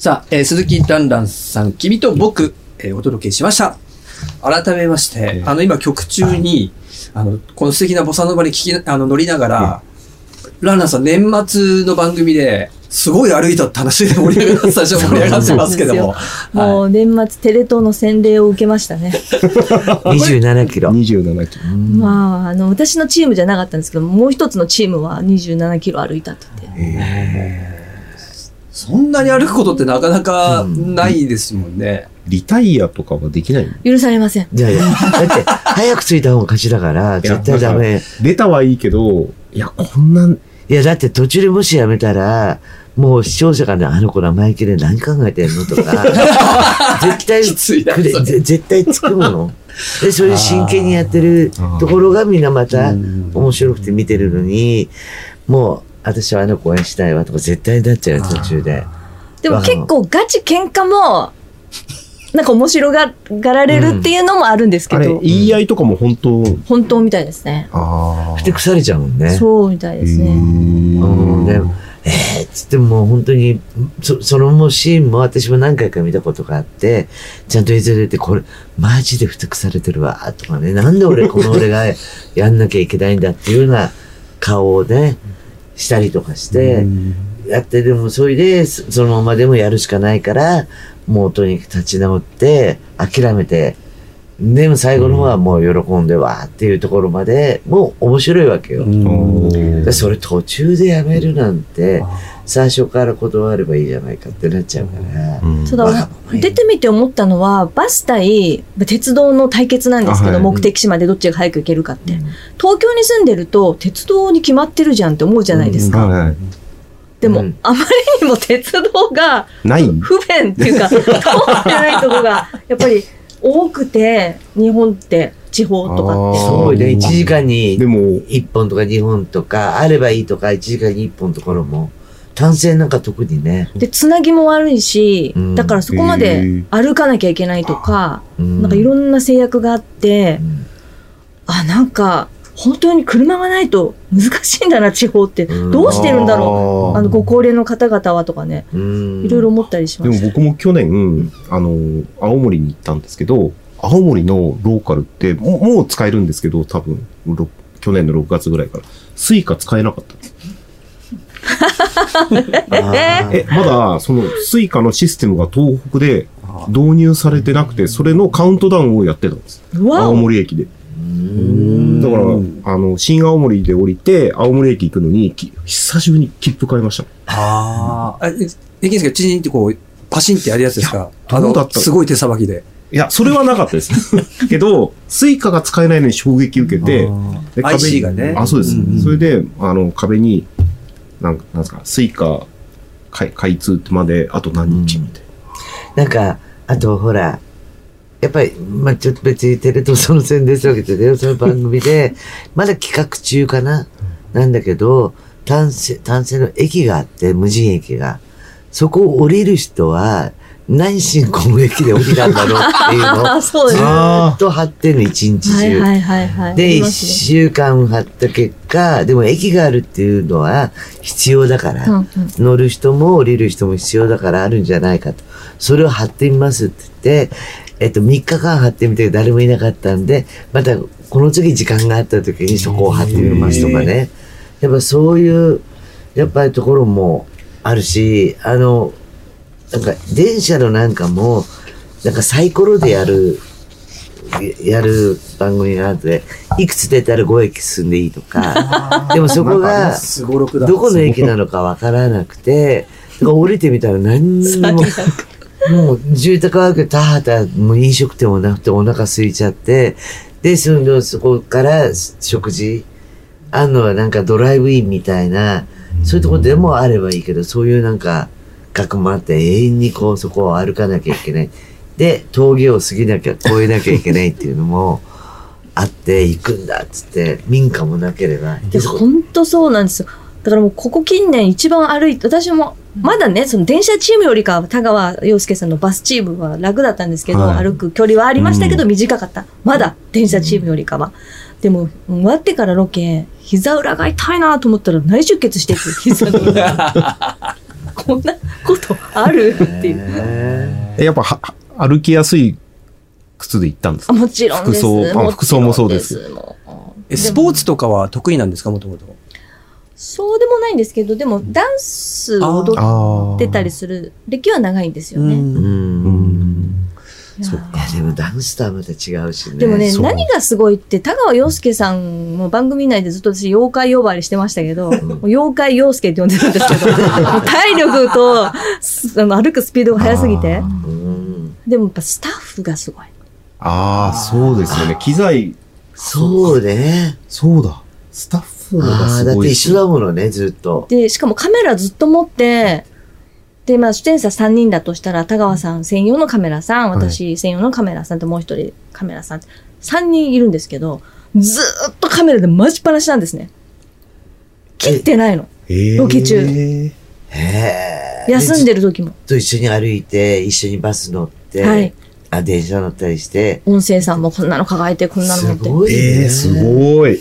さあ、えー鈴木ランランさん、君と僕、えーお届けしました。改めまして、あの、今曲中に、あの、この素敵なボサノバに聞きな、あの、乗りながら、ランランさん、年末の番組で、すごい歩いたって話で盛り上がって、最初盛り上がってますけども。もう年末テレ東の洗礼を受けましたね。27キロ。27キロ。まあ、あの、私のチームじゃなかったんですけど、もう一つのチームは27キロ歩いたって言って。そんなに歩くことってなかなかないですもんね。リタイアとかはできないの？許されません。いやいや、だって、早く着いた方が勝ちだから、絶対ダメ。出たはいいけど、いや、こんなん、いや、だって途中でもしやめたら、もう視聴者がね、あの子生意気で何考えてんのとか、絶対きついなくれそれぜ絶対つくもの。で、それ真剣にやってるところがみんなまた面白くて見てるのに、もう、私はあの子応援したいわとか絶対になっちゃうよ、途中で。でも結構ガチ喧嘩も、なんか面白がられるっていうのもあるんですけあれ、ど、言い合いとかも本当、本当みたいですね。ああ。で、腐れちゃうもんね。そうみたいですね。うん、で、えー、つってもう本当に、そそのもうシーンも私も何回か見たことがあって、ちゃんと映像で出て、これ、マジでふてくされてるわ、とかね、なんで俺、この俺がやんなきゃいけないんだっていうような顔をね、したりとかして、やって、でもそれで、そそのままでもやるしかないから、もうとにかく立ち直って、諦めて、でも最後の方はもう喜んでわーっていうところまで、もう面白いわけよ。でそれ途中でやめるなんて、最初から断ればいいじゃないかってなっちゃうから。ただ、出てみて思ったのは、バス対鉄道の対決なんですけど、あはい目的地までどっちが早く行けるかって。東京に住んでると、鉄道に決まってるじゃんって思うじゃないですか。はいはい。でも、うん。あまりにも鉄道がない。不便っていうか、通ってないとこが、やっぱり多くて、日本って、地方とかって。あーそうね、1時間にでも、1本とか2本とか、あればいいとか、1時間に1本ところも、単線なんか特にね。で、つなぎも悪いし、うん。だからそこまで歩かなきゃいけないとか、うん。なんかいろんな制約があって、うん。あ、なんか、本当に車がないと難しいんだな、地方って。うんどうしてるんだろう。あの、ご高齢の方々はとかね、うんいろいろ思ったりしでもました。僕も去年、あの、青森に行ったんですけど、青森のローカルって、もうもう使えるんですけど、多分、ろ去年の6月ぐらいから、スイカ使えなかったんです。え、まだ、その、スイカのシステムが東北で導入されてなくて、それのカウントダウンをやってたんです。青森駅で。だから、あの、新青森で降りて、青森駅行くのに、き久しぶりに切符買いました。ああ。え、できるんですかチーンってこう、パシンってやるやつですか？あのどうだった、すごい手さばきで。いや、それはなかったです。けど、スイカが使えないのに衝撃受けて、で IC がねあ、そうです。うんそれで、あの、壁に、なんか、なんですか、スイカ、開開通ってまで、あと何日みたいなんか、あとほら、やっぱり、まあちょっと別にテレ東その宣伝わけで、その番組で、まだ企画中かな？なんだけど、単線、単線の駅があって、無人駅が。そこを降りる人は、何しにこの駅で降りたんだろうっていうのを。ずっと貼ってんの、一日い中。はいはいはい。で、一ね週間貼った結果、でも駅があるっていうのは必要だから、うんうん乗る人も降りる人も必要だからあるんじゃないかと。それを貼ってみますって言って、えっと、3日間貼ってみて誰もいなかったんで、またこの次時間があった時にそこを貼ってみますとかね。やっぱそういう、やっぱりところもあるし、あの、なんか電車のなんかも、なんかサイコロでやる、やる番組があって、いくつ出たら5駅進んでいいとか、でもそこが。どこの駅なのかわからなくて、降りてみたら何にも、もう住宅はあるけど、た、もう飲食店もなくてお腹空いちゃって、で、その、そこから食事、あんのはなんかドライブインみたいな、そういうとこでもあればいいけど、そういうなんか、学もあって永遠にこうそこを歩かなきゃいけない。で、峠を過ぎなきゃ、越えなきゃいけないっていうのも あって、行くんだっつって、民家もなければ。本当そうなんですよ。だからもうここ近年一番歩いて、私もまだね、その電車チームよりかは田川陽介さんのバスチームは楽だったんですけど、はい歩く距離はありましたけど短かった。まだ電車チームよりかは。でも、終わってからロケ、膝裏が痛いなと思ったら内出血してて、膝の裏。こんなことあるっていう。やっぱはは歩きやすい靴で行ったんですか？あもちろんです。服装あもそうですえスポーツとかは得意なんですか？もともと。そうでもないんですけど、でもダンスを踊あってたりする歴は長いんですよね。ーうん。いやいや、でもダンスとはまた違うしね。でもね、何がすごいって、田川陽介さんも番組内でずっと私、妖怪呼ばわりしてましたけど、もう妖怪陽介って呼んでるんですけど、体力との歩くスピードが速すぎてあ、うん。でもやっぱスタッフがすごい。ああ、そうですよね。機材、そうね。そうだ。スタッフのがああ、すごい。だって一緒だものね、ずっと。で、しかもカメラずっと持って、で、まあ、出演者3人だとしたら、田川さん専用のカメラさん、私専用のカメラさんともう一人カメラさん、3人いるんですけど、ずーっとカメラで待ちっぱなしなんですね。切ってないの。えーロケ中へえ。休んでる時も。と一緒に歩いて、一緒にバス乗って、はいあ、電車乗ったりして、音声さんもこんなの抱えて、こんなの持って。すごいね。えー、すごい。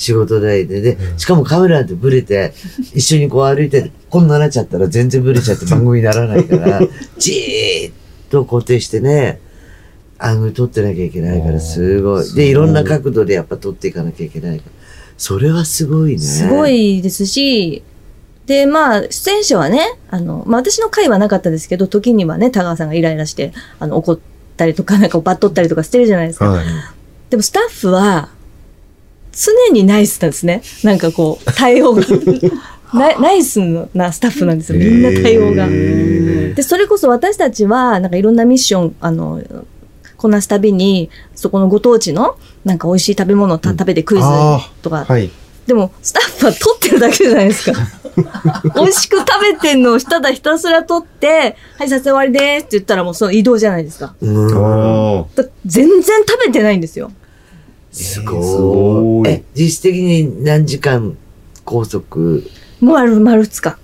仕事代で。で、しかもカメラってブレて、一緒にこう歩いて、こんななっちゃったら全然ブレちゃって 番組にならないから、じーっと固定してね、アングル撮ってなきゃいけないから、すごい。で、いろんな角度でやっぱ撮っていかなきゃいけないから。それはすごいね。すご。いですし、で、まあ、出演者はね、あの、まあ私の回はなかったですけど、時にはね、田川さんがイライラして、あの、怒ったりとか、なんかバッとったりとかしてるじゃないですか。はい。でもスタッフは、常にナイスなんですね。なんかこう、対応が。ナイナイスなスタッフなんですよ。みんな対応が。へで、それこそ私たちは、なんかいろんなミッション、あの、こなすたびに、そこのご当地の、なんか美味しい食べ物をた食べてクイズあとか、はい。でも、スタッフは撮ってるだけじゃないですか。美味しく食べてんのをただひたすら撮って、はい、撮影終わりですって言ったらもうその移動じゃないですか。全然食べてないんですよ。すごい。え、実質的に何時間拘束？もう丸丸2日。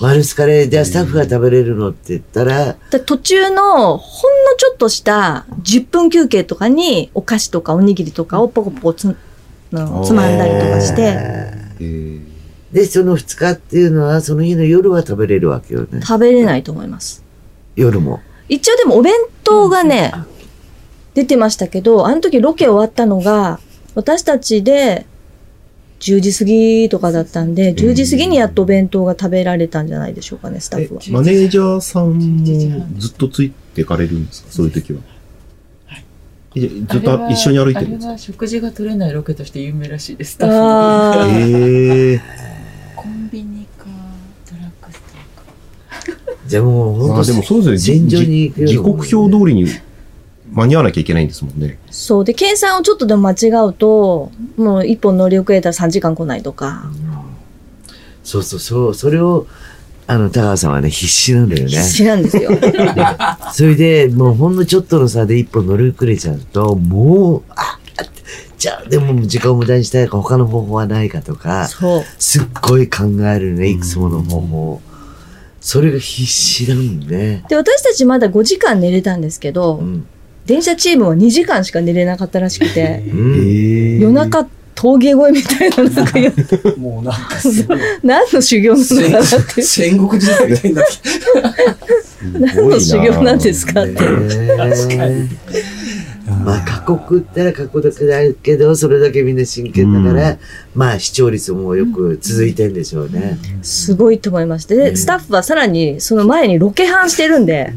丸スカレー、じゃあスタッフが食べれるのって言ったら、で途中のほんのちょっとした10分休憩とかにお菓子とかおにぎりとかをポコポコつのつまんだりとかして、で、その2日っていうのは、その日の夜は食べれるわけよね。食べれないと思います。夜も。一応でもお弁当がね、出てましたけど、あの時ロケ終わったのが、私たちで10時過ぎとかだったんで、10時過ぎにやっとお弁当が食べられたんじゃないでしょうかね、スタッフはえ。マネージャーさんもずっとついてかれるんですか？そういう時は。えずっと一緒に歩いてるんですか？あれは食事が取れないロケとして有名らしいです。スタッあーええフコンビニかドラッグストアか。じゃあもう本当まあでもそうですよね。戦場に時刻表通りに間に合わなきゃいけないんですもんね。そう。で、計算をちょっとでも間違うと、もう一本乗り遅れたら3時間来ないとか、そうそうそう、それを、あの、田川さんはね、必死なんだよね。必死なんですよ。それで、もうほんのちょっとの差で一歩乗り遅れちゃうと、もう、ああじゃあ、でも時間を無駄にしたいか、他の方法はないかとか、そう。すっごい考えるね、いくつもの方法。それが必死なんね。で、私たちまだ5時間寝れたんですけど、うん。電車チームは2時間しか寝れなかったらしくて、うん。夜中峠越えみたいな、なんかやもうなんか。何の修行なのかなって。戦国時代みたいにな。何の修行なんですかって。まあ過酷ったら過酷だけど、それだけみんな真剣だから、まあ視聴率もよく続いてんでしょうね。すごいと思いまして。で、スタッフはさらにその前にロケハンしてるんで、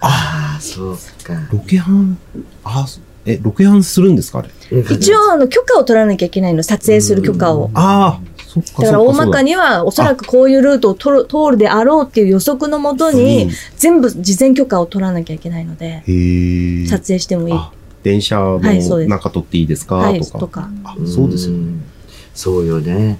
ああ、そうか。ロケハン、あ、そえ、ロケハンするんですかあれ？一応あの許可を取らなきゃいけないの、撮影する許可を。ああ、そっか。だから大まかににはおそらくこういうルートを通る通るであろうっていう予測のもとに、全部事前許可を取らなきゃいけないので、へえ。撮影してもいい。あ、電車のはいそうです中撮っていいですか、はい、とか。とか。あ、そうですよね。んそうよね。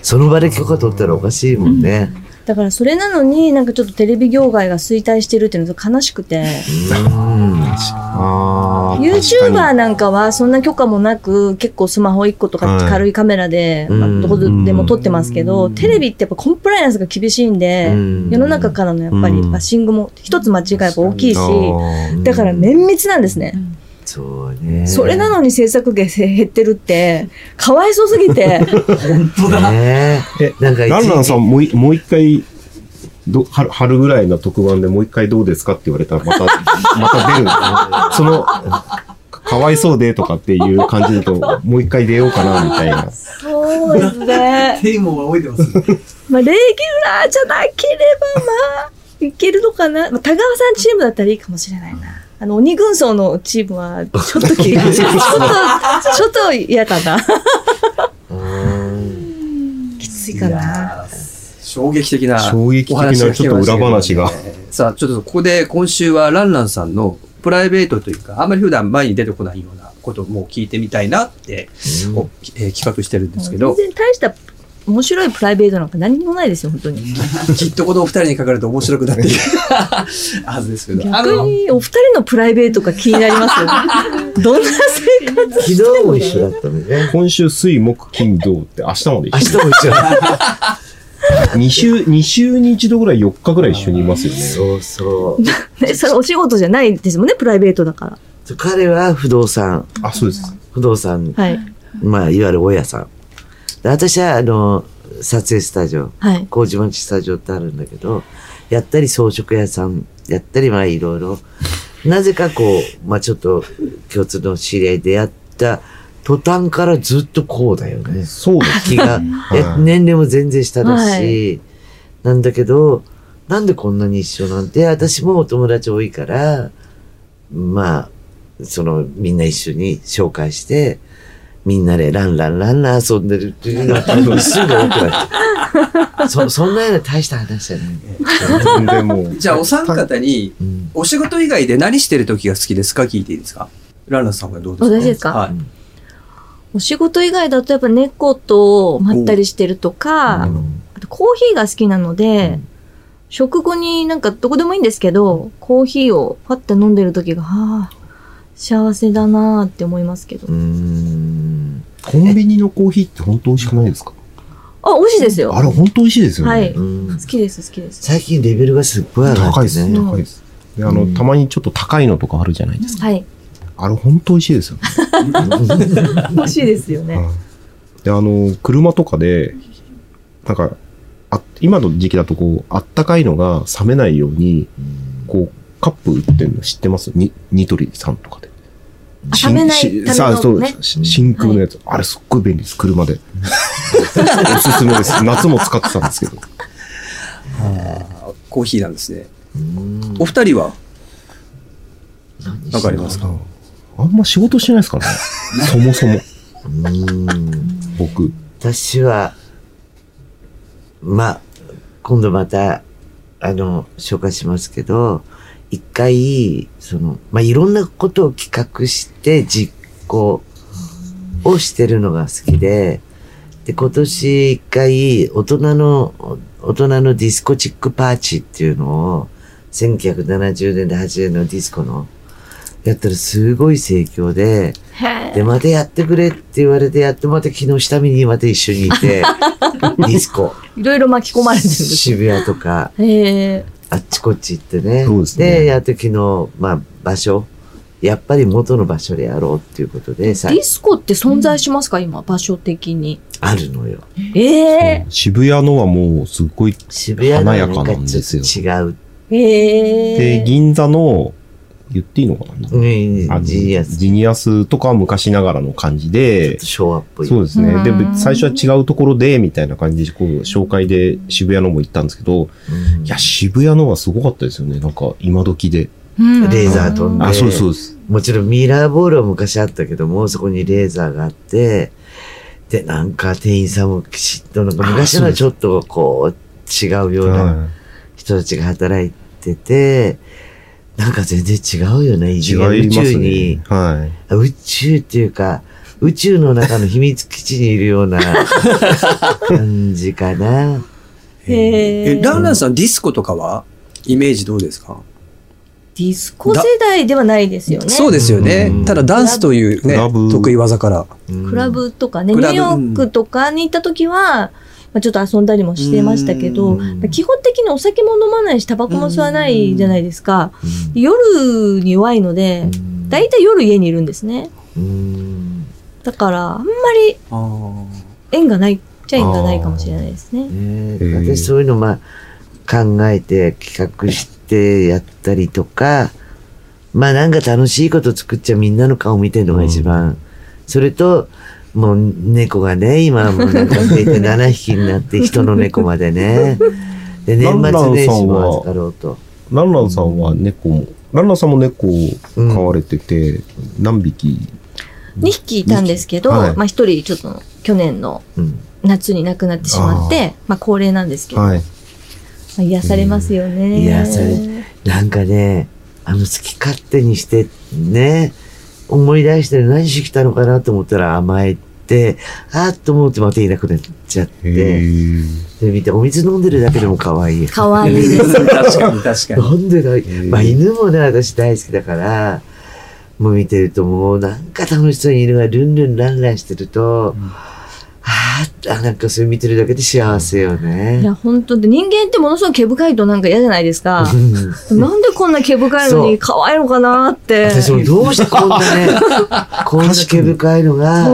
その場で許可取ったらおかしいもんね。だからそれなのになんかちょっとテレビ業界が衰退してるっていうのが悲しくて、うん。ああ。YouTuber なんかはそんな許可もなく結構スマホ1個とかはい軽いカメラで、まあうんどこでも撮ってますけど、テレビってやっぱコンプライアンスが厳しいんで、うん世の中からのやっぱりうんバッシングも一つ間違えば大きいし、だから綿密なんですね。そうね。それなのに制作費減ってるって、かわいそうすぎて。本当だ。ねえ、なんか一ランランさんもういもう一回、ど春春ぐらいの特番でもう一回どうですかって言われたらまた、また出る。その、かわいそうでとかっていう感じだと、もう一回出ようかなみたいな。そうですね。テーマは覚えてます？ね。まあ、レギュラーじゃなければ、まあ、いけるのかな。まあ、田川さんチームだったらいいかもしれないな。あの、鬼軍曹のチームは、ちょっとき、ちょっと、ちょっと嫌かな。うん。きついかな。衝撃的な衝撃的なちょっと裏話が。さあ、ちょっとここで今週はランランさんのプライベートというか、あんまり普段前に出てこないようなことをもう聞いてみたいなって、おえー企画してるんですけど。全、然大した面白いプライベートなんか何にもないですよ、本当に。きっとこのお二人にかかると面白くなっている はずですけど。あ逆の、にお二人のプライベートが気になりますよ。どんな生活昨日も一緒だったのね。今週水木金土って明日まで明一緒。日も一緒だ。2週、二週に一度ぐらい4日ぐらい一緒にいますよね。そうそう。ねそれお仕事じゃないですもんね、プライベートだか彼は不動産、あ、そうです。不動産、ら。はい。まあ、いわゆる大家さん。で私は、あの、撮影スタジオ、はい。麹町スタジオってあるんだけど、やったり装飾屋さん、やったり、まあ、いろいろ。なぜかこう、まあ、ちょっと、共通の知り合いでやった途端からずっとこうだよね。そうです。気が、いえ年齢も全然下だし、はなんだけど、なんでこんなに一緒なんて、私もお友達多いから、まあ、その、みんな一緒に紹介して、みんなでランランランラン遊んでるっていうのが すぐ多くなって。そ、そんなような大した話じゃない。全然もう。じゃあお三方に、うん。お仕事以外で何してる時が好きですか？聞いていいですか？ランランさんはどうですか？私ですか？はい。お仕事以外だとやっぱ猫とまったりしてるとか、あとコーヒーが好きなので、食後になんかどこでもいいんですけど、コーヒーをパッて飲んでる時が、はあ、幸せだなーって思いますけど。うーん。コンビニのコーヒーって本当美味しくないですか？あ、美味しいですよ。あれ本当美味しいですよね。はいうん好きです、好きです。最近レベルがすっごい上が高いです。ね。高いです。で、あの、うんたまにちょっと高いのとかあるじゃないですか。はい。あれ本当美味しいですよね。美味しいですよね。うんで、あの、車とかで、なんか、あ今の時期だとこう、あったかいのが冷めないように、こう、カップ売ってんの知ってます？に、ニトリさんとかで。あ冷めないしためのさあ、そうね、し真空のやつ。あれすっごい便利です、車で。おすすめです。夏も使ってたんですけど。コーヒーなんですね。うんお二人は？わかりますか？あんま仕事してないですからね。そもそも、うん僕。私は、まあ、今度また、あの、紹介しますけど、一回、その、まあ、いろんなことを企画して実行をしてるのが好きで、で、今年一回、大人の、大人のディスコチックパーティっていうのを、1970年で80年のディスコの、やったらすごい盛況で、へで、またやってくれって言われてやって、また昨日下見にまた一緒にいて、ディスコ、いろいろ巻き込まれてる渋谷とか、へえ。あっちこっち行ってね。そうですねやって昨日、まあ、場所、やっぱり元の場所でやろうっていうことで、さディスコって存在しますか？今、場所的に。あるのよ。ええ渋谷のはもうすっごい、渋谷のはなん華やかかなんですよ違う。ええで、銀座の、言っていいのかな、うん、あジニアス。ジニアスとかは昔ながらの感じで、昭和っぽい。そうですね。でうん、最初は違うところで、みたいな感じで、こう、紹介で渋谷のも行ったんですけど、うんいや、渋谷のはすごかったですよね。なんか、今時で。うんレーザー飛んであ、そうですそうです。もちろんミラーボールは昔あったけども、そこにレーザーがあって、で、なんか店員さんもきちっと、なんか昔のはちょっとこう、違うようなは人たちが働いてて、なんか全然違うよね。い異次元宇違います宙にね。、はい。あ宇宙っていうか、宇宙の中の秘密基地にいるような 感じかな。へええ、ランランさんディスコとかは？イメージどうですか？ディスコ世代ではないですよね。そうですよねうん。ただダンスというね得意技から。うんクラブとかね、ニューヨークとかに行った時は、まあ、ちょっと遊んだりもしてましたけど、うん基本的にお酒も飲まないし、タバコも吸わないじゃないですか。うん夜に弱いので、うん大体夜家にいるんですね。うん。だから、あんまり縁がないっちゃ縁がないかもしれないですね。ねへー私そういうのまあ考えて企画してやったりとか、まあなんか楽しいこと作っちゃみんなの顔見てるのが一番。それと、もう猫がね、今もうなんか増えて7匹になって 人の猫までね。で、年末年始も預かろうと。ランランさんは猫も、ランランさんも猫を飼われてて、何匹？2匹いたんですけど、はいまあ1人ちょっと去年のうん。夏に亡くなってしまって、まあ高齢なんですけど、はい。まあ、癒されますよね。癒されなんかね、あの好き勝手にして、ね、思い出して何しに来たのかなと思ったら甘えて、あーっと思ってまたいなくなっちゃっへて、ーで、見て、お水飲んでるだけでも可愛い。かわいいです。確かに確かに。飲んでない。ーまあ犬もね、私大好きだから、もう見てるともうなんか楽しそうに犬がルンルンランランしてると、あーあ、なんかそれ見てるだけで幸せよいね。や、本当で人間ってものすごい毛深いとなんか嫌じゃないですか。うんなんでこんな毛深いのに可愛いのかなって。私もどうしてこんなね、こんな毛深いのが。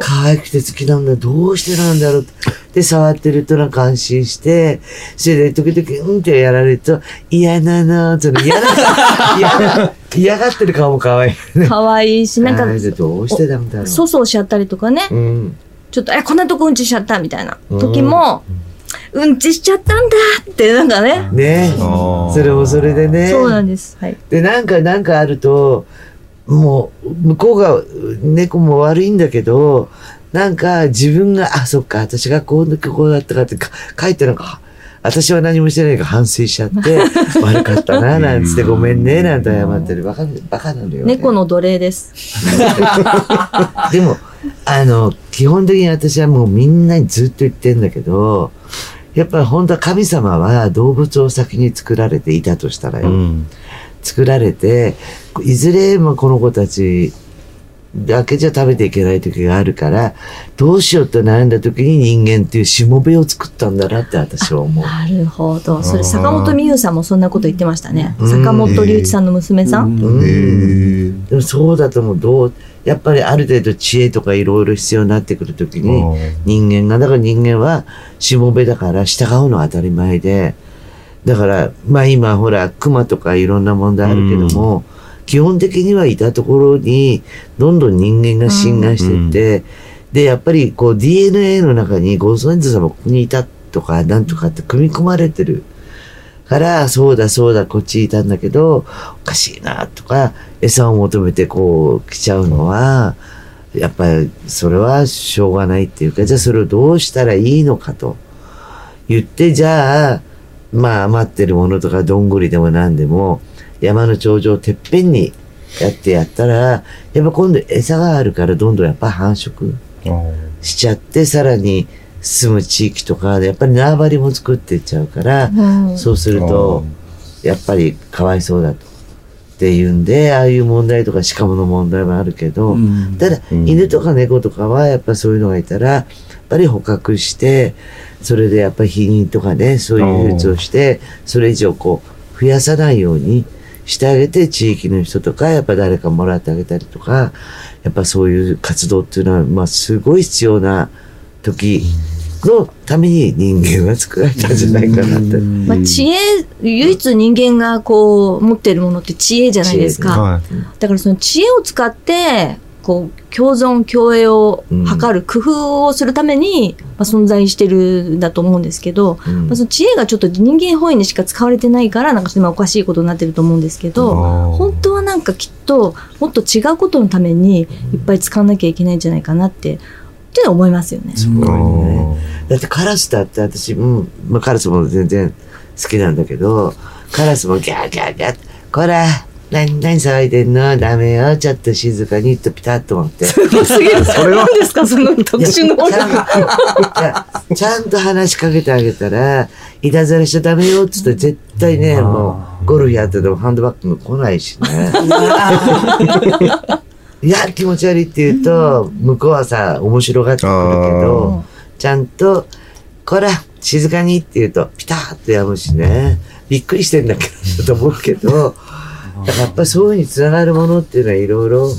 可愛くて好きなんだ。どうしてなんだろうって。で、触ってるとなんか安心して、それで時々、うんってやられると、嫌なの、その嫌な、嫌な、嫌がってる顔も可愛い。ね。可愛いし、なんかどうしてなんだろう。粗相しちゃったりとかね。うん。ちょっと、え、こんなとこうんちしちゃったみたいな時も、うんちしちゃったんだって、なんかね。ねそれもそれでね。そうなんです。はい。で、なんか、なんかあると、もう、向こうが、猫も悪いんだけど、なんか自分が、あ、そっか、私がこうだこうだったかってか書いてなんか、私は何もしてないから反省しちゃって、悪かったな、なんつってごめんね、なんて謝ってる。バカ、バカなのよ、ね。猫の奴隷です。でも、あの、基本的に私はもうみんなにずっと言ってんだけど、やっぱり本当は神様は動物を先に作られていたとしたらよ。うん。作られて、いずれもこの子たちだけじゃ食べていけない時があるから、どうしようって悩んだ時に人間っていうしもべを作ったんだなって私は思う。なるほど。それ、坂本美優さんもそんなこと言ってましたね。うん坂本龍一さんの娘さん？うんでもそうだと思う。どう、やっぱりある程度知恵とかいろいろ必要になってくる時に、人間が、だから人間はしもべだから従うのは当たり前で、だから、まあ今ほら、熊とかいろんな問題あるけども、基本的にはいたところに、どんどん人間が侵害していって、で、やっぱりこう DNA の中にご先祖様ここにいたとか、なんとかって組み込まれてる。から、そうだそうだ、こっちいたんだけど、おかしいな、とか、餌を求めてこう来ちゃうのは、やっぱりそれはしょうがないっていうか、じゃあそれをどうしたらいいのかと言って、じゃあ、まあ余ってるものとかどんぐりでも何でも、山の頂上てっぺんにやってやったら、やっぱ今度餌があるからどんどんやっぱ繁殖しちゃって、さらに住む地域とかでやっぱり縄張りも作っていっちゃうから、うん。そうすると、やっぱりかわいそうだと。っていうんで、ああいう問題とか鹿の問題もあるけど、うん。ただ、うん。犬とか猫とかはやっぱそういうのがいたら、やっぱり捕獲して、それでやっぱり避妊とかね、そういう手術をして、それ以上こう、増やさないようにしてあげて、地域の人とか、やっぱ誰かもらってあげたりとか、やっぱそういう活動っていうのは、まあすごい必要な時のために人間は作られたんじゃないかなって。まあ、知恵、唯一人間がこう、持ってるものって知恵じゃないですか。はい。だからその知恵を使って、こう、共存共栄を図る工夫をするために、まあ、存在してるんだと思うんですけど、うん。まあ、その知恵がちょっと人間本位にしか使われてないから、なんか今おかしいことになってると思うんですけど、本当はなんかきっともっと違うことのためにいっぱい使わなきゃいけないんじゃないかなって、っていうのは思いますよね。すごいね。だってカラスだって私、うん、まあカラスも全然好きなんだけど、カラスもギャーギャーギャー、こら、何、何騒いでんの？ダメよ。ちょっと静かにとピタッと思って。すげえ、それは何ですか？その特殊能ちゃんちゃんと話しかけてあげたら、いたずらしちゃダメよって言ったら絶対ね、もう、ゴルフやっててもハンドバッグも来ないしね。いや、気持ち悪いって言うと、向こうはさ、面白がってくるけど、ちゃんと、こら、静かにって言うと、ピタッとやむしね。びっくりしてんだけど、と思うけど、だからやっぱりそういうふうにつながるものっていうのはいろいろ、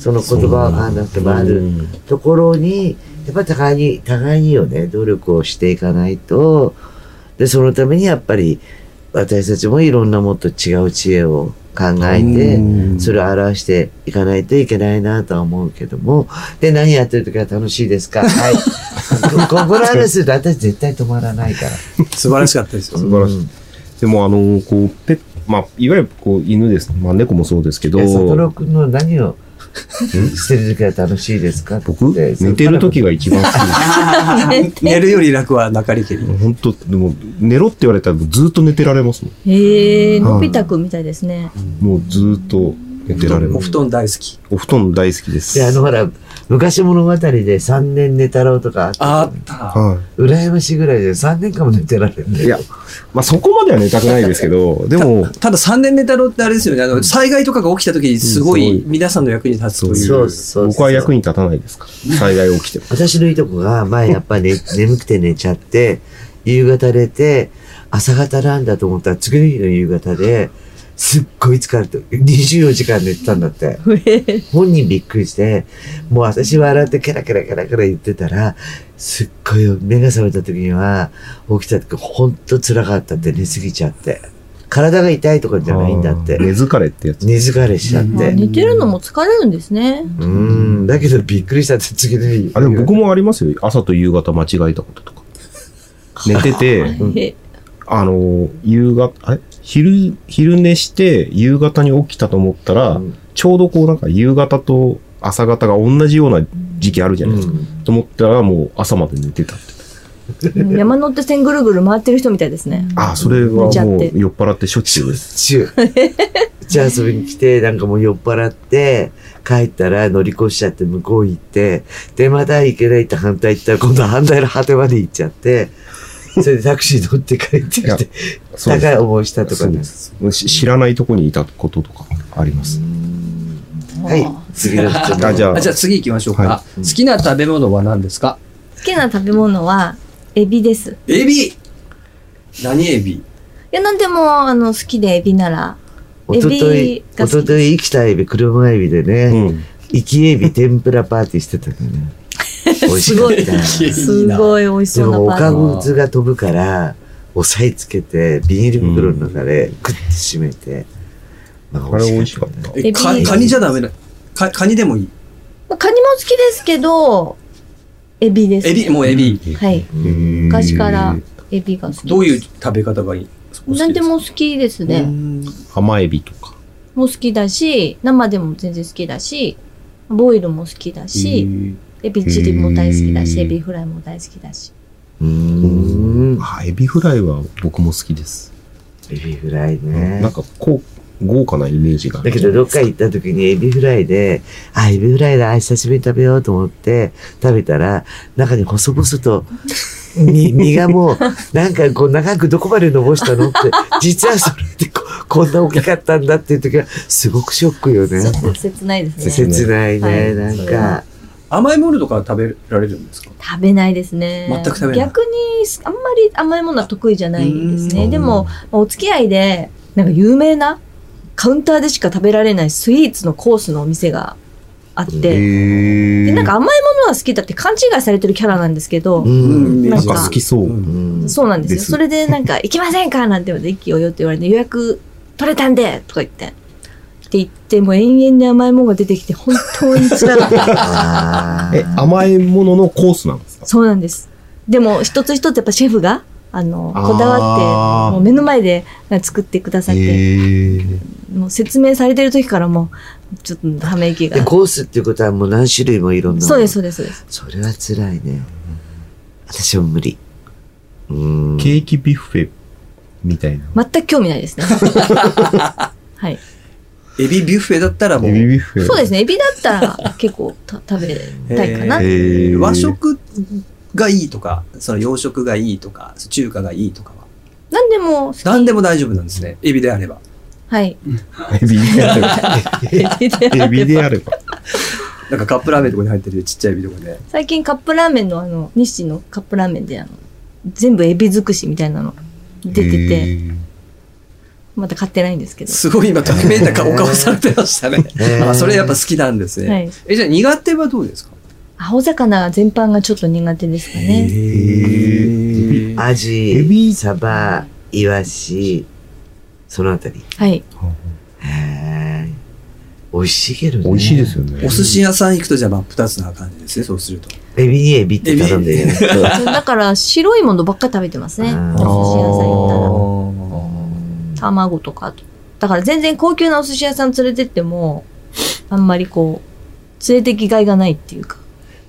その言葉わかんなくてもあるところに、やっぱり互いに、互いによね、努力をしていかないと、で、そのためにやっぱり、私たちもいろんなもっと違う知恵を考えうんて、それを表していかないといけないなとは思うけども、で、何やってる時は楽しいですか？はい。ここの話すると私絶対止まらないから。素晴らしかったですよ。素晴らしい。うんでも、あの、こう、ペッまあ、いわゆる、こう、犬です。まあ、猫もそうですけどえ、サトロ君の何をしてる時は楽しいですか？僕、寝てる時が一番好き 寝るより楽は中力に。です。本当でも、寝ろって言われたらずっと寝てられますもへえ、はいのび太くんみたいですね。ん。もうずっと寝てられます。お布団大好き。お布団大好きです。で、あの、ほら、昔物語で3年寝たろうとかあった羨ましいぐらいで3年間も寝てられるんだい。や、まあ、そこまでは寝たくないですけど、でも、ただ3年寝たろうってあれですよね。あの、災害とかが起きた時にすごい皆さんの役に立つという。そうそう僕は役に立たないですか？ら。災害起きても。私のいとこが前やっぱね、眠くて寝ちゃって、夕方寝て、朝方なんだと思ったら次の日の夕方で、すっごい疲れて、24時間寝てたんだって。本人びっくりして、もう私笑ってケラケラケラケラ言ってたら、すっごい目が覚めた時には、起きた時ほんと辛かったって寝すぎちゃって。体が痛いとかじゃないんだって。寝疲れってやつ。寝疲れしちゃって。寝てるのも疲れるんですね。うーん。だけどびっくりしたって次の日。あ、でも僕もありますよ。朝と夕方間違えたこととか。寝てて、へ あの、夕方、あれ昼、昼寝して夕方に起きたと思ったら、うんちょうどこうなんか夕方と朝方が同じような時期あるじゃないですか。と思ったらもう朝まで寝てたって。山手線ぐるぐる回ってる人みたいですね。あ、それはもう酔っ払ってしょっちゅうです。中。じゃあ遊びに来て、なんかもう酔っ払って、帰ったら乗り越しちゃって向こう行って、で、また行けないって反対行ったら今度は反対の果てまで行っちゃって、それでタクシー乗って帰ってきて、高い思いしたとかね知らないとこにいたこととかあります。はい、次の質問。あじゃああじゃあ次行きましょうか。は好きな食べ物は何ですか？好きな食べ物は、エビです。いエビ？何エビ？や、なんでも、あの、好きでエビなら、おとといエビ、が好きおととい生きたエビ、車エビでうね、ん。生きエビ天ぷらパーティーしてたのね。美味しかった。すごい美味しでそうなも、おかパーティー。ぶつが飛ぶから、押さえつけて、ビニール袋の中で、グッと閉めて。まあれ美味しかった。えカニじゃダメなかカニでもいい？まあカニも好きですけど、エビです。エビ？もうエビ、はい。昔からエビが好きです。どういう食べ方がいい？何でも好きですね。甘エビとか。も好きだし、生でも全然好きだし、ボイルも好きだし、エビチリも大好きだし、エビフライも大好きだし。うーん。あ、エビフライは僕も好きです。エビフライね。なんかこう、豪華なイメージがあるだけど、どっか行った時にエビフライで、あ、エビフライだ、久しぶりに食べようと思って食べたら、中に細々と、身 身がもう、なんかこう長くどこまで伸ばしたのって、実はそれでここんな大きかったんだっていう時は、すごくショックよねちょ。っと切ないですね。切ないね、はいなんか。甘いものとかは食べられるんですか？食べないですね。全く食べない逆に、あんまり甘いものは得意じゃないですね。うんでも、お付き合いで、なんか有名な、カウンターでしか食べられないスイーツのコースのお店があって、へでなんか甘いものは好きだって勘違いされてるキャラなんですけど、うん。なんか好きそう。うんそうなんですよ。ですそれでなんか、行きませんか？なんて言われて、息をよって言われて、予約取れたんでとか言って。って言って、もう延々に甘いものが出てきて、本当に辛かった。え、甘いもののコースなんですか？そうなんです。でも、一つ一つやっぱシェフが、あの、こだわって、もう目の前で作ってくださって、へもう説明されてる時からもう、ちょっとため息で、が。コースっていうことはもう何種類もいろんな。そうです、そうです、そうです。それは辛いね。私は無理。うん。ケーキビュッフェみたいな。全く興味ないですね。はい。エビビュッフェだったらもうエビビュッフェ。そうですね。エビだったら結構た食べたいかな。和食がいいとか、その洋食がいいとか、中華がいいとかは。何でも好き。何でも大丈夫なんですね。エビであれば。はい。エビであれば。エビであれば。なんかカップラーメンとかに入ってるちっちゃいエビとかで。最近カップラーメンのあの、日清のカップラーメンであの、全部エビ尽くしみたいなの出てて、まだ買ってないんですけど。すごい今、ときめいたお顔されてましたね。あ、それやっぱ好きなんですね。はいえ、じゃあ苦手はどうですか？青魚全般がちょっと苦手ですかね。へアジ、エビサバ、イワシ、そのあたり。はい。へー美味しいけどね。美味しいですよね。お寿司屋さん行くとじゃあ真っ二つな感じですね、そうすると。エビにエビって頼んで。だから白いものばっかり食べてますね。お寿司屋さん行。卵とか。だから全然高級なお寿司屋さん連れてっても、あんまりこう、連れてきがいがないっていうか。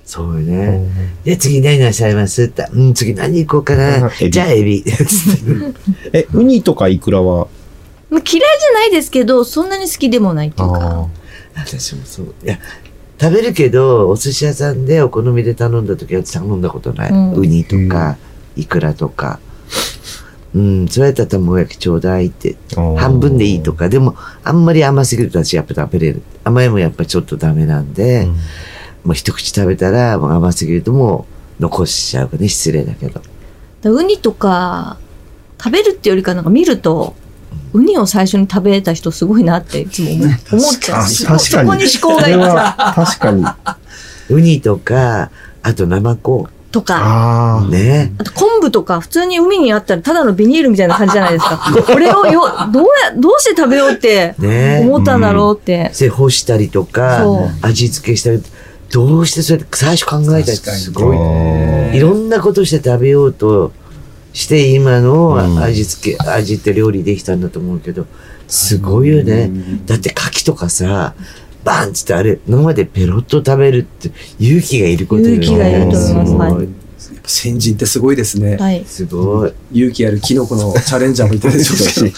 そうよね。で、次何なさいますって。うん、次何行こうかなじゃあエビ。え、ウニとかイクラは？まあ、嫌いじゃないですけど、そんなに好きでもないっていうか。私もそう。いや、食べるけど、お寿司屋さんでお好みで頼んだ時は頼んだことない。うんウニとか、イクラとか。うん、そうやったら卵焼きちょうだいって。半分でいいとか。でも、あんまり甘すぎると私やっぱ食べれる。甘いもやっぱちょっとダメなんで、もう一口食べたら、もう甘すぎるともう残しちゃうかね。失礼だけど。だウニとか、食べるってよりかなんか見ると、ウニを最初に食べた人すごいなっていつも思っちゃう。確かにそこに思考がいっち確かに。ウニとか、あと生子。うとか。ね。あと昆布とか普通に海にあったらただのビニールみたいな感じじゃないですか。これをよ、どうや、どうして食べようってね。思ったんだろうって。で、干したりとか味付けしたり、どうしてそれ最初考えたりすごい。いろんなことして食べようとして今うんの味付け、味って料理できたんだと思うけど、すごいよね。だって牡蠣とかさ、バンってってあれ、生までペロッと食べるって勇気がいること勇気がいると思いますすごいはいやっぱ先人ってすごいですね。はい。すごい。勇気あるキノコのチャレンジャーもいたでしょうし。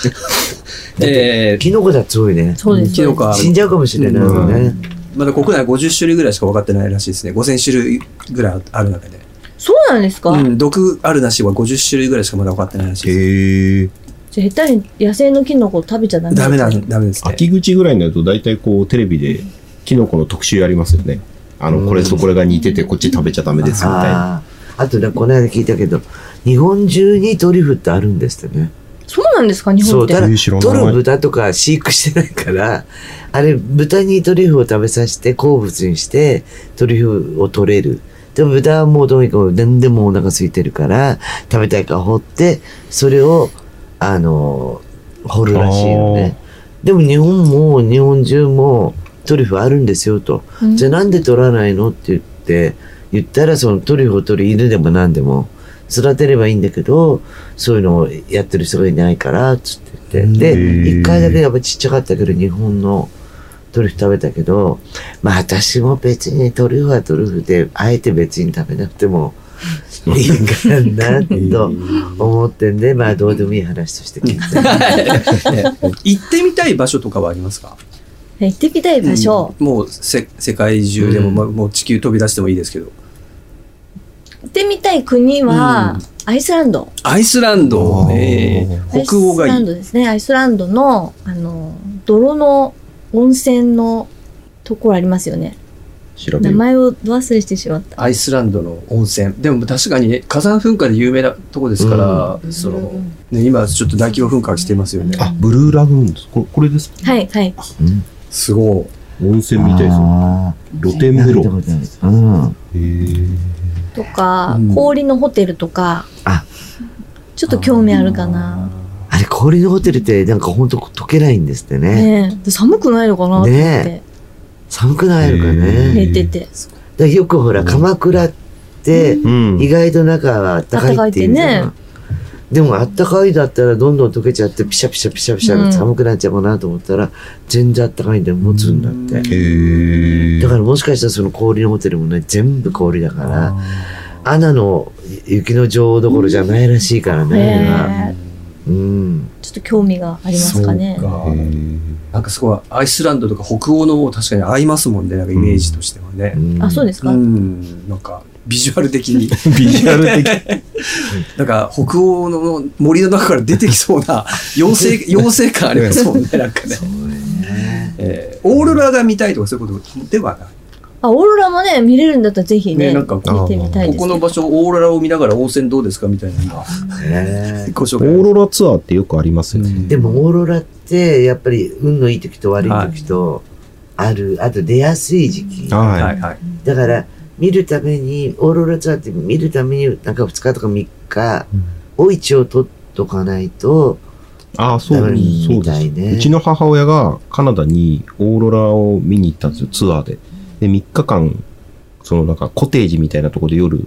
えキノコだってそうよね。そうです。キノコは死んじゃうかもしれないもんね。ー、まだ国内50種類ぐらいしか分かってないらしいですね。5000種類ぐらいある中で。そうなんですか、うん、毒あるなしは50種類ぐらいしかまだ分かってないらしいです。へえ。じゃあ下手に野生のキノコを食べちゃダメダメだ、だ。ダメですね。秋口ぐらいになると大体こうテレビでキノコの特集やりますよね。あの、これとこれが似ててこっち食べちゃダメですみたいな。ああ。あとね、この間聞いたけど、日本中にトリュフってあるんですってね。そうなんですか日本って。ただ、えー知らない取る豚とか飼育してないから、あれ、豚にトリュフを食べさせて、好物にして、トリュフを取れる。でも豚はもうどうにか何でもお腹空いてるから、食べたいから掘って、それを、あの、掘るらしいよね。でも日本も、日本中もトリュフあるんですよと。うんじゃあなんで取らないのって言って、言ったらそのトリュフを取る犬でも何でも育てればいいんだけど、そういうのをやってる人がいないから、つって言って。で、一回だけやっぱちっちゃかったけど、日本のトリュフ食べたけど、まあ私も別にトリュフはトリュフで、あえて別に食べなくてもいいかなと思ってんで、まあどうでもいい話として聞いて。ね 行ってみたい場所とかはありますか？行ってみたい場所。うんもうせ世界中でも、うんまあもう地球飛び出してもいいですけど。行ってみたい国は、アイスランド。アイスランドえー北欧がアイスランいい。ドですね。アイスランドの、あの、泥の温泉のところありますよね。名調べる。前を忘れしてしまった。アイスランドの温泉。でも確かにね火山噴火で有名なとこですから、その、ね、今ちょっと大規模噴火してますよね。あ、ブルーラグーンです。これこれですか？はい、はい。うんすごい。温泉みたいです露天風呂。うん。へえ。とか、うん氷のホテルとか、あちょっと興味あるかな。あれ、氷のホテルってなんかほんと溶けないんですってね。ね寒くないのかなって思って、ね寒くないのかへね。寝てて。だよくほら、鎌倉ってうん。意外と中はあったかいっていうじゃんあったかでもあったかいだったらどんどん溶けちゃってピシャピシャピシャピシャうん寒くなっちゃうかなと思ったら全然あったかいんで持つんだって。へえ。だからもしかしたらその氷のホテルもね全部氷だからアナの雪の女王どころじゃないらしいからね。うん。ちょっと興味がありますかね。そうか。なんかすごい、アイスランドとか北欧の確かに合いますもんね、なんかイメージとしてはね。あ、そうですすか、うん、なんか、ビジュアル的に。ビジュアル的。なんか、北欧の森の中から出てきそうな、妖精、妖精感ありますもんね、なんかね。えーオーロラが見たいとかそういうことではない。あ、オーロラもね、見れるんだったらぜひね、ねなんか見てみたいです、ここの場所、オーロラを見ながら温泉どうですかみたいなのがへご紹オ介。ーロラツアーってよくありますよね。ーでもオーロラって、やっぱり運のいい時と悪い時とある、あと出やすい時期。はいはい。はい。だから、見るために、オーロラツアーって見るために、なんか2日とか3日を一応取っとかないと、ああ、そうダメそうです。みたいね。うちの母親がカナダにオーロラを見に行ったんですよ、ツアーで。で、3日間、そのなんかコテージみたいなところで夜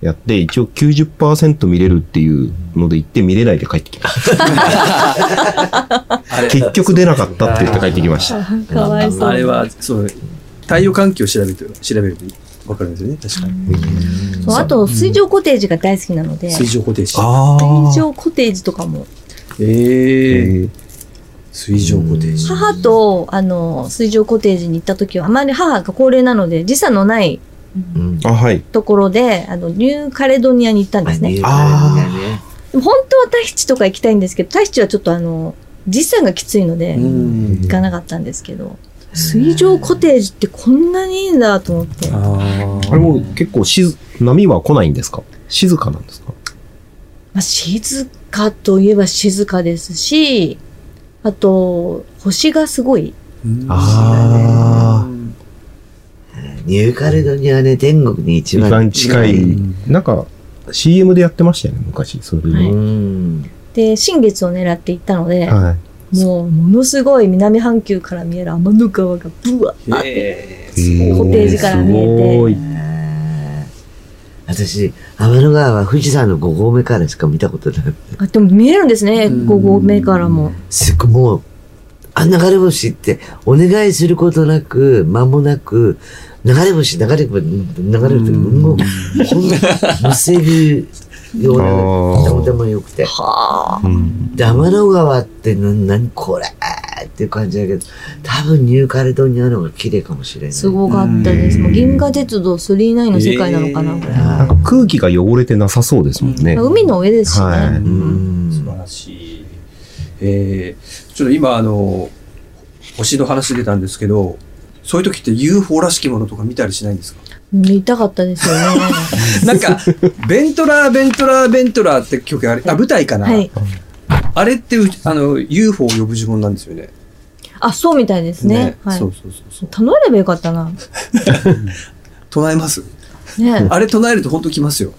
やって、一応90%見れるっていうので行って見れないで帰ってきました。結局出なかったって言って帰ってきました。かわいそう。あれは、そう、太陽環境を調べると、調べるとわかるんですよね、確かに。そうあと、水上コテージが大好きなので、水上コテージ。あ水上コテージとかも。ええ水上コテージ。母と、あの、水上コテージに行った時は、あまり母が高齢なので、時差のないうん。あ、はい。ところで、あの、ニューカレドニアに行ったんですね。あ本当はタヒチとか行きたいんですけど、タヒチはちょっとあの、時差がきついので、うん行かなかったんですけど、水上コテージってこんなにいいんだと思って。ああれも結構しず、波は来ないんですか？静かなんですか？まあ、静かといえば静かですし、あと、星がすごい。あニューカレドニアね、天国に一一番番近い。なんか、CM でやってましたよね、昔。それで。はいうん。で、新月を狙って行ったので、はい。もう、ものすごい南半球から見える天の川がブワーって。ええーコテージから見えてすごいえー私、天の川は富士山の5合目からしか見たことない。あ、でも見えるんですね、うん5合目からも。すっごいもう、あ流れ星ってお願いすることなく、間もなく、流れ星、流れ星、流れると、もう、ほんむせるような、あーとても良くて。はあ。うんで、天の川ってな、なにこれっていう感じだけど、多分ニューカレドニアの方が綺麗かもしれない。すごかったです。もう銀河鉄道39の世界なのかな、えーこれ。なんか空気が汚れてなさそうですもんね。海の上ですしね。はいうん。素晴らしい。えー、ちょっと今、あの、星の話出たんですけど、そういう時って UFO らしきものとか見たりしないんですか？見たかったですよね。なんか、ベントラー、ベントラー、ベントラーって曲あれ、あ、舞台かな、はい。あれってう、あの、UFO を呼ぶ呪文なんですよね。あ、そうみたいですね。はい。そうそうそうそう。唱えればよかったな。唱えますねあれ唱えると本当来ますよ。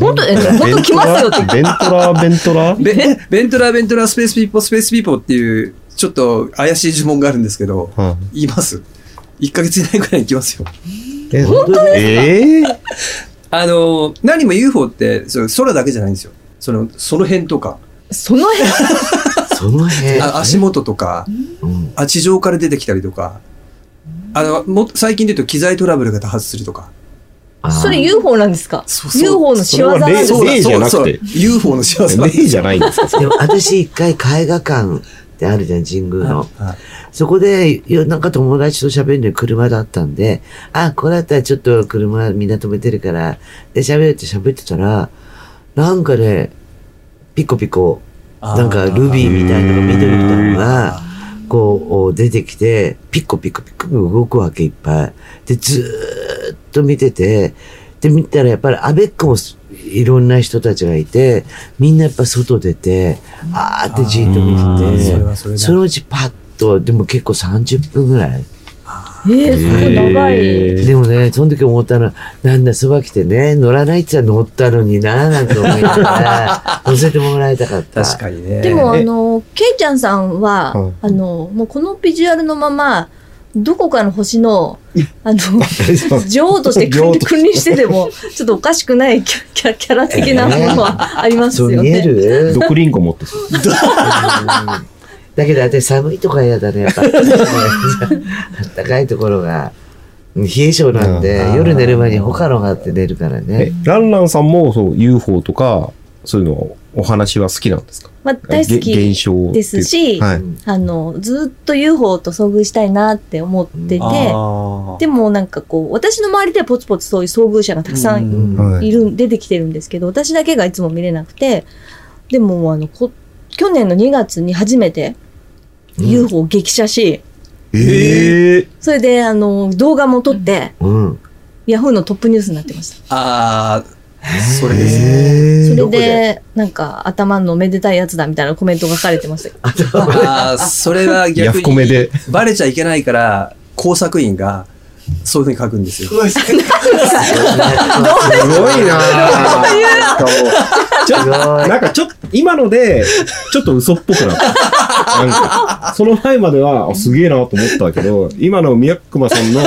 本当、え、本当来ますよって。ベントラー、ベントラー？ベ ベントラー、ベントラー、 space people、space people っていう、ちょっと怪しい呪文があるんですけど、は言います。1ヶ月以内くらいに来ますよ。いえ本当ですええあの、何も UFO って、そう空だけじゃないんですよ。その、その辺とか、その辺、その辺。あ足元とか、うん。あ地上から出てきたりとか、あの、も最近で言うと機材トラブルが多発するとか。それ UFO なんですか？そうそう ?UFO の仕業なんですか？じゃなくて。UFO の仕業なんです例じゃないんですか？でも私一回絵画館ってあるじゃん、神宮の。はい。そこで、なんか友達と喋るのに車だったんで、あ、これだったらちょっと車みんな止めてるから、で喋るって喋ってたら、なんかね、ピコピコ、なんかルビーみたいなのが緑みたいなのが、こう出てきて、ピッコピコピコ動くわけいっぱい。で、ずーっと見てて、で、見たらやっぱりアベックもいろんな人たちがいて、みんなやっぱ外出て、あーってじーっと見てて、そのうちパッと、でも結構30分ぐらい。えー、すごい長い。えーでもね、その時思ったのは、なんだ、そば来てね、乗らないって言ったら乗ったのにな、なんて思いながら、乗せてもらいたかった。確かにね。でも、あえの、ケイちゃんさんは、はいあの、もうこのビジュアルのまま、どこかの星の、あの、女王として君臨してても、ちょっとおかしくないキャキャキャラ的なものはありますそう見えよね。る毒リンゴ持ってそう。だけど、私寒いとこは嫌だね、やっぱ。あったかいところが。冷え性なんで、うん夜寝る前にホカロンがあって寝るからえね。、ランランさんもそう UFO とか、そういうのお話は好きなんですか？まあ、大好げきですし、はい。あの、ずっと UFO と遭遇したいなって思ってて、あーでもなんかこう、私の周りではポツポツそういう遭遇者がたくさんうんはいいる、出てきてるんですけど、私だけがいつも見れなくて、でもあの、こ去年の2月に初めてうん UFO を激写し、ええそれで、あの、動画も撮って、うん。ヤフーのトップニュースになってました。ああ、それですね。ねそれで、なんか、頭のめでたいやつだみたいなコメントが書かれてました。ああ、それはヤ逆にフコメで。バレちゃいけないから、工作員がそういうふうに書くんですよ。すごい。な。ちょっと、なんかちょっと、今ので、ちょっと嘘っぽくなった。なんか、その前までは、あすげえなと思ったけど、今の宮熊さんの、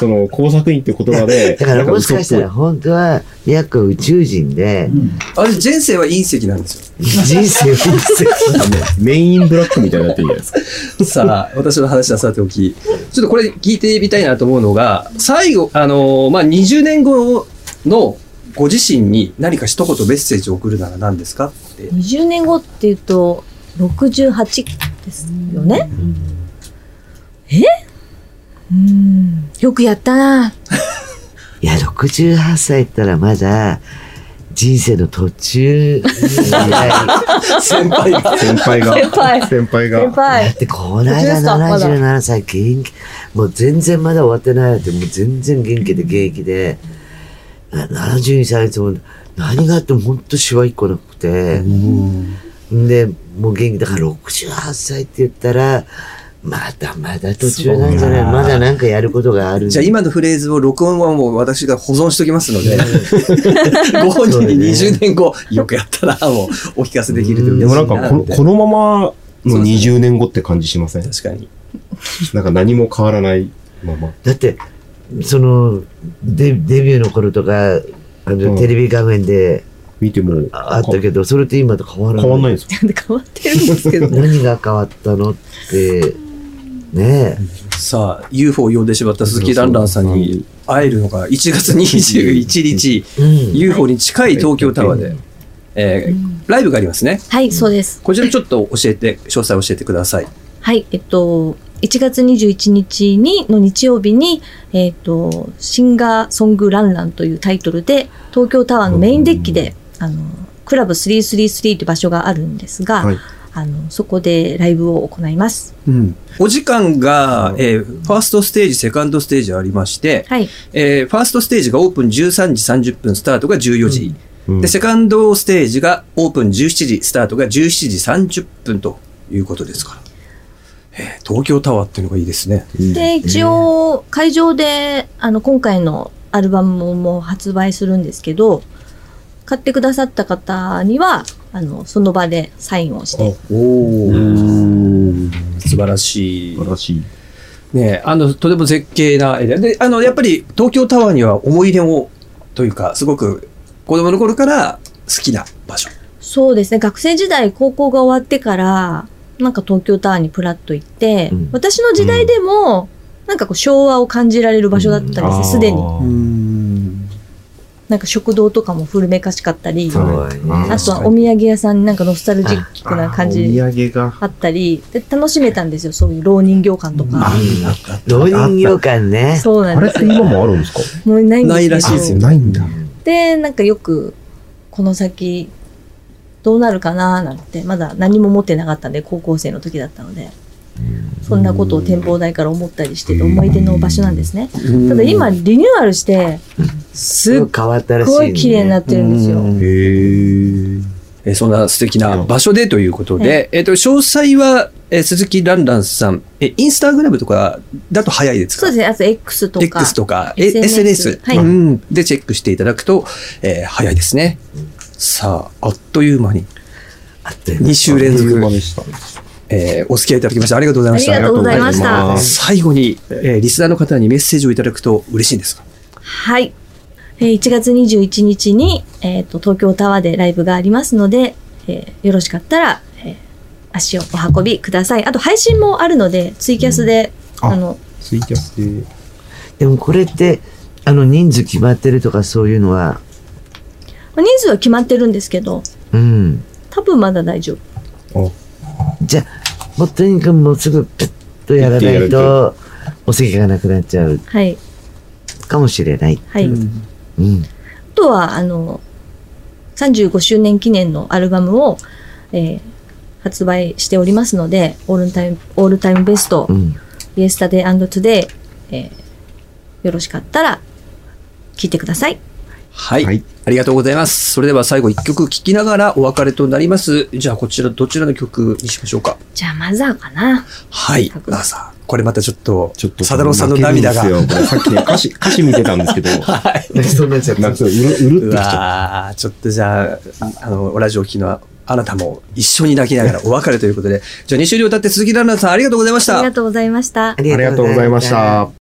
その、工作員って言葉で、だからもしかしたら本当は、ヤクは宇宙人で、私、前世は隕石なんですよ。人生を人生メインブラックみたいになってるじゃないですか。さあ、私の話はさておき、ちょっとこれ聞いてみたいなと思うのが、最後、あのーまあ、20年後のご自身に何か一言メッセージを送るなら何ですか？って。20年後っていうと、68ですよね？え？うん。よくやったな。いや、68歳ったらまだ、人生の途中。先輩が。先輩が。先輩先輩が。だ先輩っ。てこの間途中ですかまだ77歳元気、もう全然まだ終わってないって、もう全然元気で現役で、な72歳でも何があっても本当しわ一個なくて、で、もう元気だから68歳って言ったら、まだまだ途中なんじゃない？まだなんかやることがある。じゃあ今のフレーズを録音はもう私が保存しときますので、ご本人に20年後、よくやったな、もうお聞かせできるとでもなんかこの、このままのそうです20年後って感じしません？確かに。なんか何も変わらないまま。だって、その、デデビューの頃とか、あの、うんテレビ画面で見てもああったけど、それと今と変わらない？変わんないんですよ。変わってるんですけどね。何が変わったのって、ねえ。さあ、UFO を呼んでしまった鈴木ランランさんに会えるのが1月21日、うん。UFO に近い東京タワーで、えーライブがありますね。はい、そうです。こちらちょっと教えて、詳細を教えてください。はい、えっと、1月21日に、の日曜日に、えっと、シンガーソングランランというタイトルで、東京タワーのメインデッキで、あの、クラブ333という場所があるんですが、はいあの、そこでライブを行います。お時間が、えーファーストステージ、セカンドステージありまして、はい。えーファーストステージがオープン13時30分、スタートが14時。うんで、セカンドステージがオープン17時、スタートが17時30分ということですから。えー東京タワーっていうのがいいですね。で、一応、会場で、あの、今回のアルバムも発売するんですけど、買ってくださった方には、あの、その場でサインをして、おー素晴らしい素。晴らしい。ねあの、とても絶景なエリアで、あの、やっぱり東京タワーには思い出を、というか、すごく子供の頃から好きな場所。そうですね、学生時代、高校が終わってから、なんか東京タワーにプラッと行って、うん私の時代でも、なんかこう昭和を感じられる場所だったんですね、すでに。ん。なんか食堂とかも古めかしかったり、あとはお土産屋さんになんかノスタルジックな感おじ土産が。あったり、で楽しめたんですよ、そういう老人形館とか。老人形館ね。そうなあれってんですよ。今もあるんですか？もうないんですないらしいですよないんだ。で、なんかよく、この先、どうなるかななんて、まだ何も持ってなかったんで、高校生の時だったので、そんなことを展望台から思ったりしてて、思い出の場所なんですね。ただ今、リニューアルして、すっ変わったらしい、ね。ごい綺麗になってるんですよ。うんへー。えーそんな素敵な場所でということで、えっ、と、詳細は、えー鈴木ランランさん、え、インスタグラムとかだと早いですか？そうですね。あと X とか。X とか、え SNS SNS、はいうん、でチェックしていただくと、えー早いですね。さあ、あっという間にあっという間2週連続、車でした。えーお付き合いいただきましてありがとうございました。ありがとうございました最後に、えーリスナーの方にメッセージをいただくと嬉しいんですか？はい。えー1月21日に、えっ、と、東京タワーでライブがありますので、えーよろしかったら、えー足をお運びください。あと、配信もあるので、ツイキャスで、ああの、ツイキャスで。でもこれって、あの人数決まってるとかそういうのは、まあ人数は決まってるんですけど、うん。多分まだ大丈夫。あ、じゃあ、もうとにかくもうすぐペッとやらないと、お席がなくなっちゃうはい。かもしれない。はい。うんうん。あとは、あの、35周年記念のアルバムを、えー発売しておりますので、オールタイム、オールタイムベストう、ん。Yesterday and Today、えーよろしかったら聞いてください。はい。はいありがとうございます。それでは最後一曲聴きながらお別れとなります。じゃあこちら、どちらの曲にしましょうか。じゃあ、マザーかな。はい。曲マザー。これまたちょっと、ちょっと。サダローさんの涙が。さっきね、歌詞、歌詞見てたんですけど、はい。そんなやつやなんかうる、うるってうきちゃっわーちょっとじゃあ、あの、ラジオを聴きのあなたも一緒に泣きながらお別れということで、じゃあ2週にわたって鈴木ランナーさんありがとうございましたありが。とうございました。ありがとうございました。